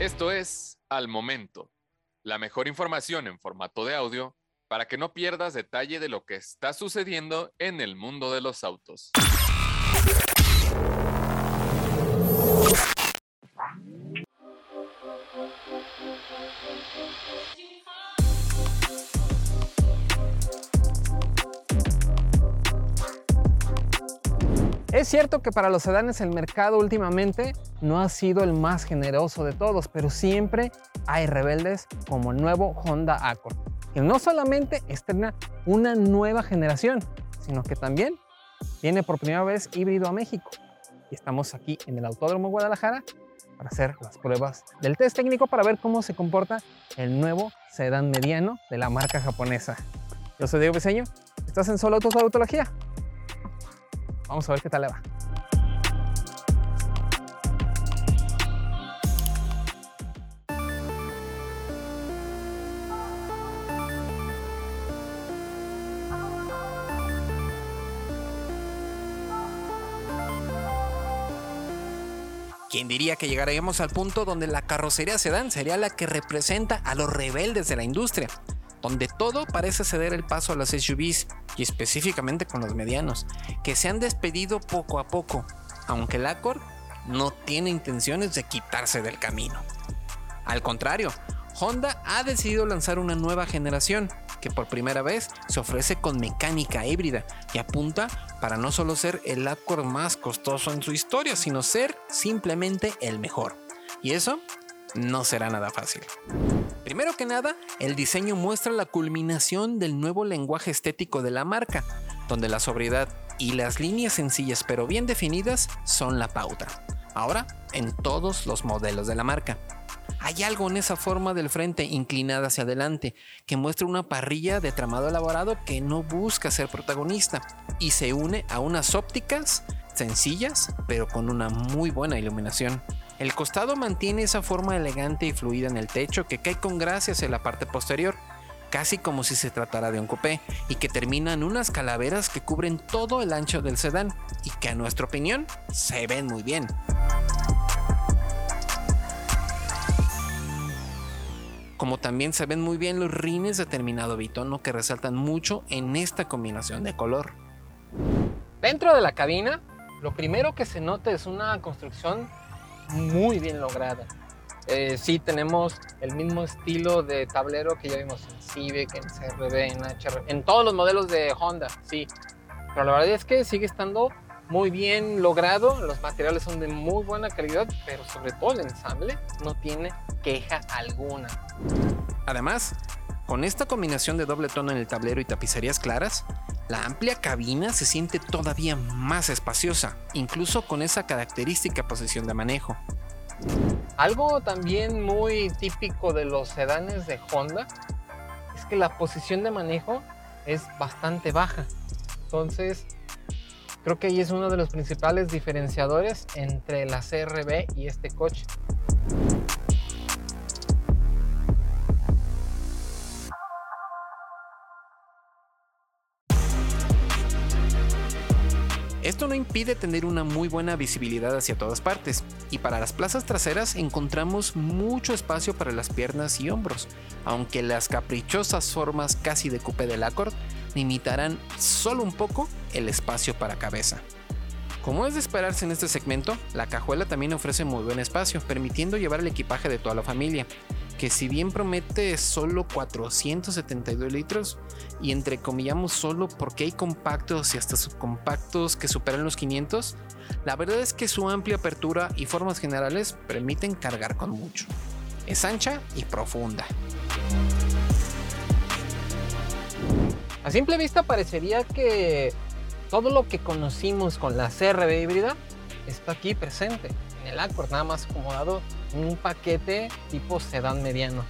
Esto es Al Momento, la mejor información en formato de audio para que no pierdas detalle de lo que está sucediendo en el mundo de los autos. Es cierto que para los sedanes el mercado últimamente no ha sido el más generoso de todos, pero siempre hay rebeldes como el nuevo Honda Accord, que no solamente estrena una nueva generación, sino que también viene por primera vez híbrido a México. Y estamos aquí en el Autódromo Guadalajara para hacer las pruebas del test técnico para ver cómo se comporta el nuevo sedán mediano de la marca japonesa. Yo soy Diego Biseño, estás en Solo Autos Autología. Vamos a ver qué tal le va. ¿Quién diría que llegaríamos al punto donde la carrocería sedán sería la que representa a los rebeldes de la industria? Donde todo parece ceder el paso a las SUVs y específicamente con los medianos, que se han despedido poco a poco, aunque el Accord no tiene intenciones de quitarse del camino. Al contrario, Honda ha decidido lanzar una nueva generación que por primera vez se ofrece con mecánica híbrida y apunta para no solo ser el Accord más costoso en su historia, sino ser simplemente el mejor. Y eso no será nada fácil. Primero que nada, el diseño muestra la culminación del nuevo lenguaje estético de la marca, donde la sobriedad y las líneas sencillas pero bien definidas son la pauta. Ahora, en todos los modelos de la marca. Hay algo en esa forma del frente inclinada hacia adelante que muestra una parrilla de tramado elaborado que no busca ser protagonista y se une a unas ópticas sencillas pero con una muy buena iluminación. El costado mantiene esa forma elegante y fluida en el techo que cae con gracia hacia la parte posterior, casi como si se tratara de un coupé, y que termina en unas calaveras que cubren todo el ancho del sedán y que a nuestra opinión se ven muy bien. Como también se ven muy bien los rines de terminado bitono que resaltan mucho en esta combinación de color. Dentro de la cabina, lo primero que se nota es una construcción muy bien lograda. Eh, sí tenemos el mismo estilo de tablero que ya vimos en Civic, en CRB, en HR, en todos los modelos de Honda, sí. Pero la verdad es que sigue estando muy bien logrado, los materiales son de muy buena calidad, pero sobre todo el ensamble no tiene queja alguna. Además, con esta combinación de doble tono en el tablero y tapicerías claras, la amplia cabina se siente todavía más espaciosa, incluso con esa característica posición de manejo. Algo también muy típico de los sedanes de Honda es que la posición de manejo es bastante baja. Entonces, creo que ahí es uno de los principales diferenciadores entre la CRB y este coche. Impide tener una muy buena visibilidad hacia todas partes, y para las plazas traseras encontramos mucho espacio para las piernas y hombros, aunque las caprichosas formas casi de coupé del Accord limitarán solo un poco el espacio para cabeza. Como es de esperarse en este segmento, la cajuela también ofrece muy buen espacio, permitiendo llevar el equipaje de toda la familia, que si bien promete solo 472 litros, y entre comillamos solo porque hay compactos y hasta subcompactos que superan los 500, la verdad es que su amplia apertura y formas generales permiten cargar con mucho. Es ancha y profunda. A simple vista parecería que todo lo que conocimos con la CRB híbrida está aquí presente en el Accord, nada más acomodado un paquete tipo sedán mediano.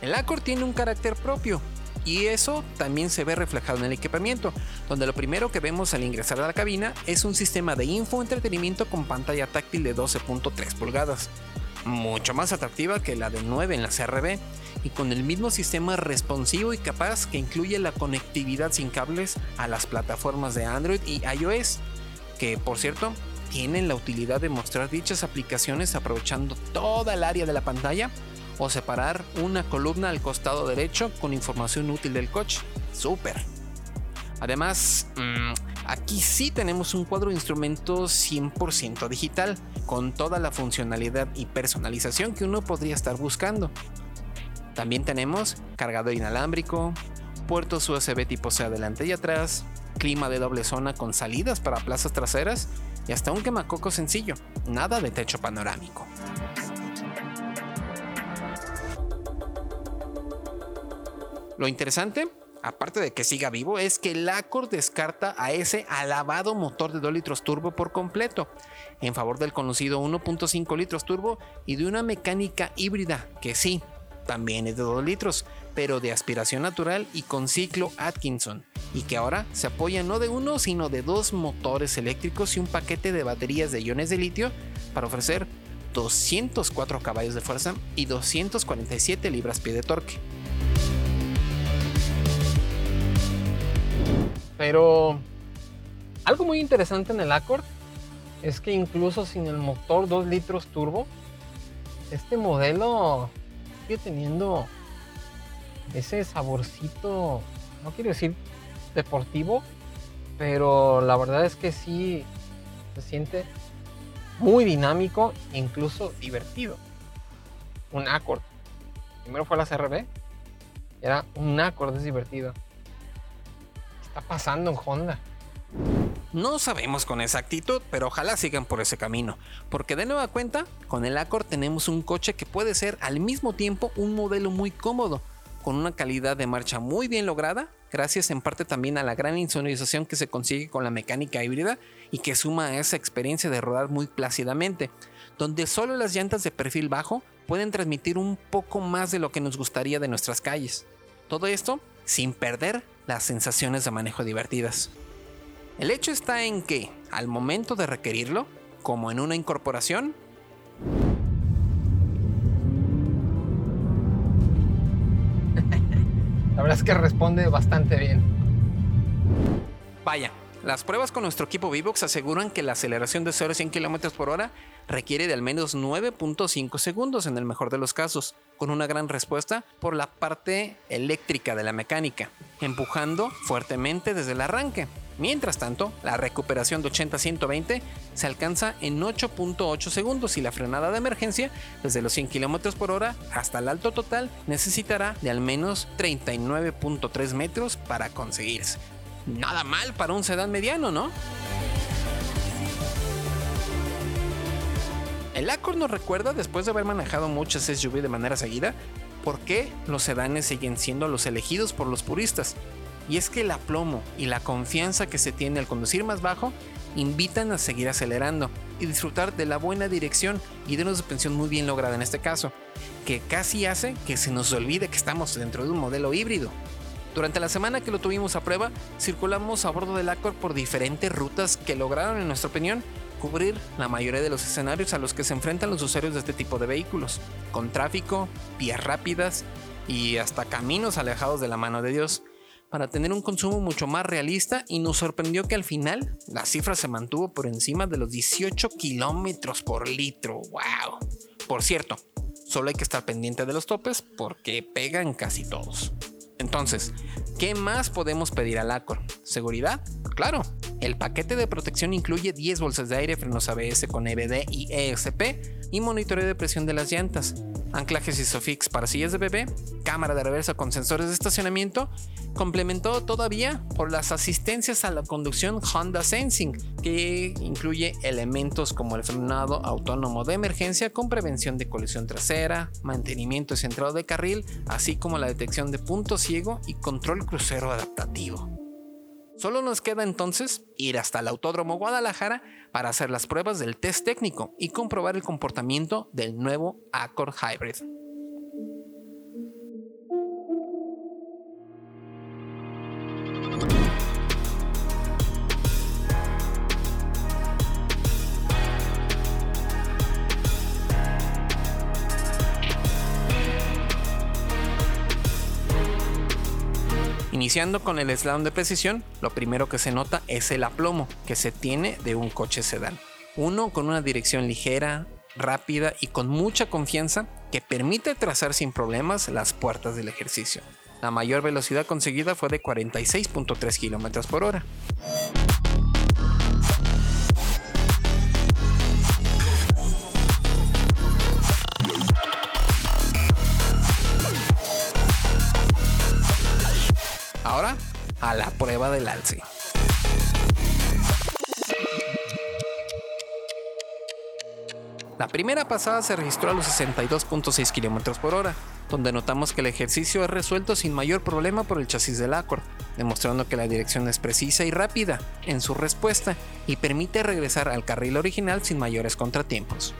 El Accord tiene un carácter propio y eso también se ve reflejado en el equipamiento, donde lo primero que vemos al ingresar a la cabina es un sistema de infoentretenimiento con pantalla táctil de 12.3 pulgadas, mucho más atractiva que la de 9 en la CRB y con el mismo sistema responsivo y capaz que incluye la conectividad sin cables a las plataformas de Android y iOS, que por cierto tienen la utilidad de mostrar dichas aplicaciones aprovechando toda el área de la pantalla o separar una columna al costado derecho con información útil del coche. Súper. Además, mm, aquí sí tenemos un cuadro de instrumentos 100% digital, con toda la funcionalidad y personalización que uno podría estar buscando. También tenemos cargador inalámbrico, puertos USB tipo C adelante y atrás, clima de doble zona con salidas para plazas traseras y hasta un quemacoco sencillo, nada de techo panorámico. Lo interesante, aparte de que siga vivo, es que el Accord descarta a ese alabado motor de 2 litros turbo por completo, en favor del conocido 1.5 litros turbo y de una mecánica híbrida que sí, también es de 2 litros, pero de aspiración natural y con ciclo Atkinson, y que ahora se apoya no de uno, sino de dos motores eléctricos y un paquete de baterías de iones de litio para ofrecer 204 caballos de fuerza y 247 libras-pie de torque. Pero algo muy interesante en el Accord es que incluso sin el motor 2 litros turbo, este modelo sigue teniendo ese saborcito, no quiero decir deportivo, pero la verdad es que sí se siente muy dinámico e incluso divertido. Un Accord. Primero fue la CRB. Era un Accord, es divertido. ¿Qué está pasando en Honda? No sabemos con exactitud, pero ojalá sigan por ese camino, porque de nueva cuenta, con el Accord tenemos un coche que puede ser al mismo tiempo un modelo muy cómodo, con una calidad de marcha muy bien lograda, gracias en parte también a la gran insonorización que se consigue con la mecánica híbrida y que suma a esa experiencia de rodar muy plácidamente, donde solo las llantas de perfil bajo pueden transmitir un poco más de lo que nos gustaría de nuestras calles. Todo esto sin perder las sensaciones de manejo divertidas. El hecho está en que, al momento de requerirlo, como en una incorporación, La verdad es que responde bastante bien. Vaya, las pruebas con nuestro equipo Vivox aseguran que la aceleración de 0 a 100 km por hora requiere de al menos 9.5 segundos en el mejor de los casos, con una gran respuesta por la parte eléctrica de la mecánica, empujando fuertemente desde el arranque. Mientras tanto, la recuperación de 80-120 se alcanza en 8.8 segundos y la frenada de emergencia desde los 100 km por hora hasta el alto total necesitará de al menos 39.3 metros para conseguirse. Nada mal para un sedán mediano, ¿no? El Accord nos recuerda, después de haber manejado muchas SUV de manera seguida, por qué los sedanes siguen siendo los elegidos por los puristas y es que el aplomo y la confianza que se tiene al conducir más bajo invitan a seguir acelerando y disfrutar de la buena dirección y de una suspensión muy bien lograda en este caso, que casi hace que se nos olvide que estamos dentro de un modelo híbrido. Durante la semana que lo tuvimos a prueba, circulamos a bordo del Accord por diferentes rutas que lograron, en nuestra opinión, cubrir la mayoría de los escenarios a los que se enfrentan los usuarios de este tipo de vehículos, con tráfico, vías rápidas y hasta caminos alejados de la mano de Dios para tener un consumo mucho más realista y nos sorprendió que al final la cifra se mantuvo por encima de los 18 kilómetros por litro. ¡Wow! Por cierto, solo hay que estar pendiente de los topes porque pegan casi todos. Entonces, ¿qué más podemos pedir al Accord? ¿Seguridad? Claro. El paquete de protección incluye 10 bolsas de aire, frenos ABS con EBD y ESP y monitoreo de presión de las llantas anclajes ISOFIX para sillas de bebé, cámara de reversa con sensores de estacionamiento, complementado todavía por las asistencias a la conducción Honda Sensing, que incluye elementos como el frenado autónomo de emergencia con prevención de colisión trasera, mantenimiento centrado de carril, así como la detección de punto ciego y control crucero adaptativo. Solo nos queda entonces ir hasta el Autódromo Guadalajara para hacer las pruebas del test técnico y comprobar el comportamiento del nuevo Accord Hybrid. Iniciando con el slalom de precisión, lo primero que se nota es el aplomo que se tiene de un coche sedán. Uno con una dirección ligera, rápida y con mucha confianza que permite trazar sin problemas las puertas del ejercicio. La mayor velocidad conseguida fue de 46.3 km por hora. Ahora, a la prueba del alce. La primera pasada se registró a los 62.6 km por hora, donde notamos que el ejercicio es resuelto sin mayor problema por el chasis del Accord, demostrando que la dirección es precisa y rápida en su respuesta y permite regresar al carril original sin mayores contratiempos.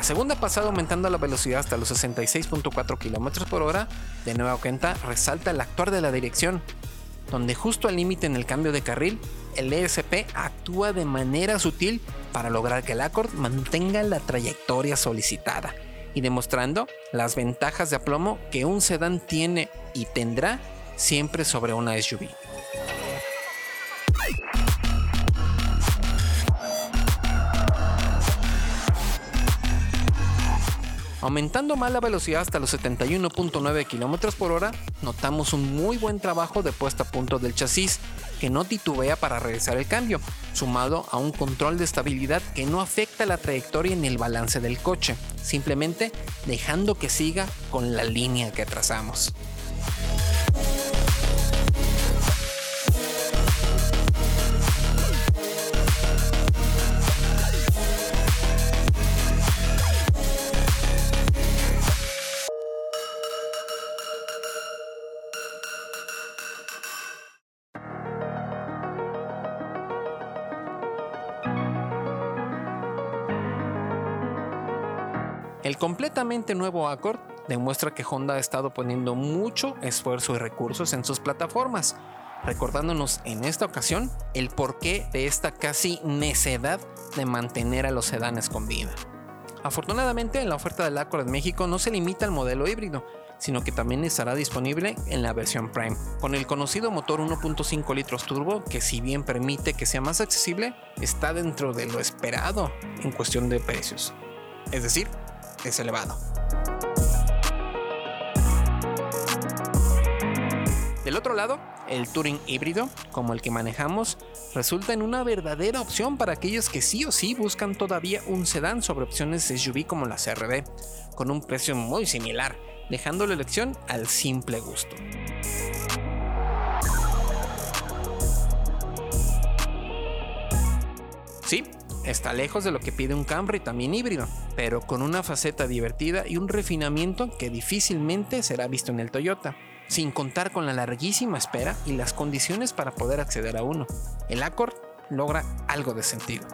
La segunda pasada aumentando la velocidad hasta los 66.4 km por hora, de nueva cuenta resalta el actuar de la dirección, donde justo al límite en el cambio de carril, el ESP actúa de manera sutil para lograr que el Accord mantenga la trayectoria solicitada y demostrando las ventajas de aplomo que un sedán tiene y tendrá siempre sobre una SUV. Aumentando más la velocidad hasta los 71.9 km por hora, notamos un muy buen trabajo de puesta a punto del chasis, que no titubea para regresar el cambio, sumado a un control de estabilidad que no afecta la trayectoria ni el balance del coche, simplemente dejando que siga con la línea que trazamos. El completamente nuevo Accord demuestra que Honda ha estado poniendo mucho esfuerzo y recursos en sus plataformas, recordándonos en esta ocasión el porqué de esta casi necedad de mantener a los sedanes con vida. Afortunadamente, la oferta del Accord en México no se limita al modelo híbrido, sino que también estará disponible en la versión Prime, con el conocido motor 1.5 litros turbo que si bien permite que sea más accesible, está dentro de lo esperado en cuestión de precios. Es decir, es elevado. Del otro lado, el Touring híbrido, como el que manejamos, resulta en una verdadera opción para aquellos que sí o sí buscan todavía un sedán sobre opciones SUV como la CRV, con un precio muy similar, dejando la elección al simple gusto. Sí, Está lejos de lo que pide un Camry también híbrido, pero con una faceta divertida y un refinamiento que difícilmente será visto en el Toyota, sin contar con la larguísima espera y las condiciones para poder acceder a uno. El Accord logra algo de sentido.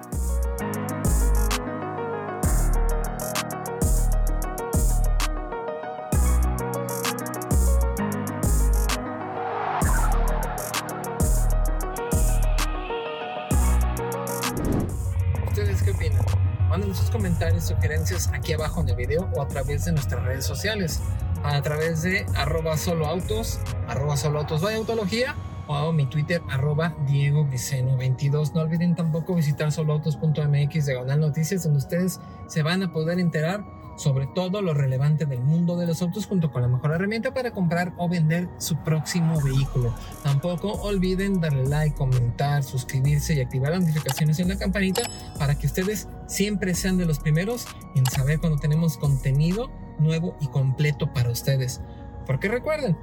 Manden sus comentarios, sugerencias aquí abajo en el video o a través de nuestras redes sociales. A través de arroba solo autos, arroba solo autos vaya autología o mi Twitter arroba Diego 22. No olviden tampoco visitar soloautos.mx diagonal noticias donde ustedes se van a poder enterar sobre todo lo relevante del mundo de los autos junto con la mejor herramienta para comprar o vender su próximo vehículo. Tampoco olviden darle like, comentar, suscribirse y activar las notificaciones en la campanita para que ustedes siempre sean de los primeros en saber cuando tenemos contenido nuevo y completo para ustedes. Porque recuerden,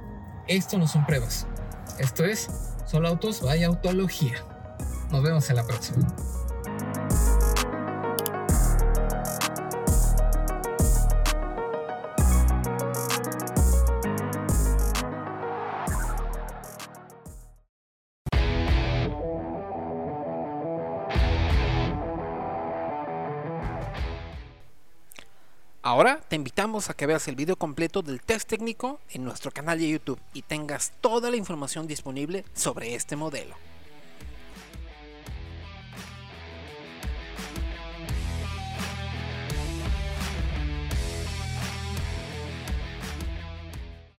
esto no son pruebas. Esto es solo autos, vaya autología. Nos vemos en la próxima. Ahora te invitamos a que veas el video completo del test técnico en nuestro canal de YouTube y tengas toda la información disponible sobre este modelo.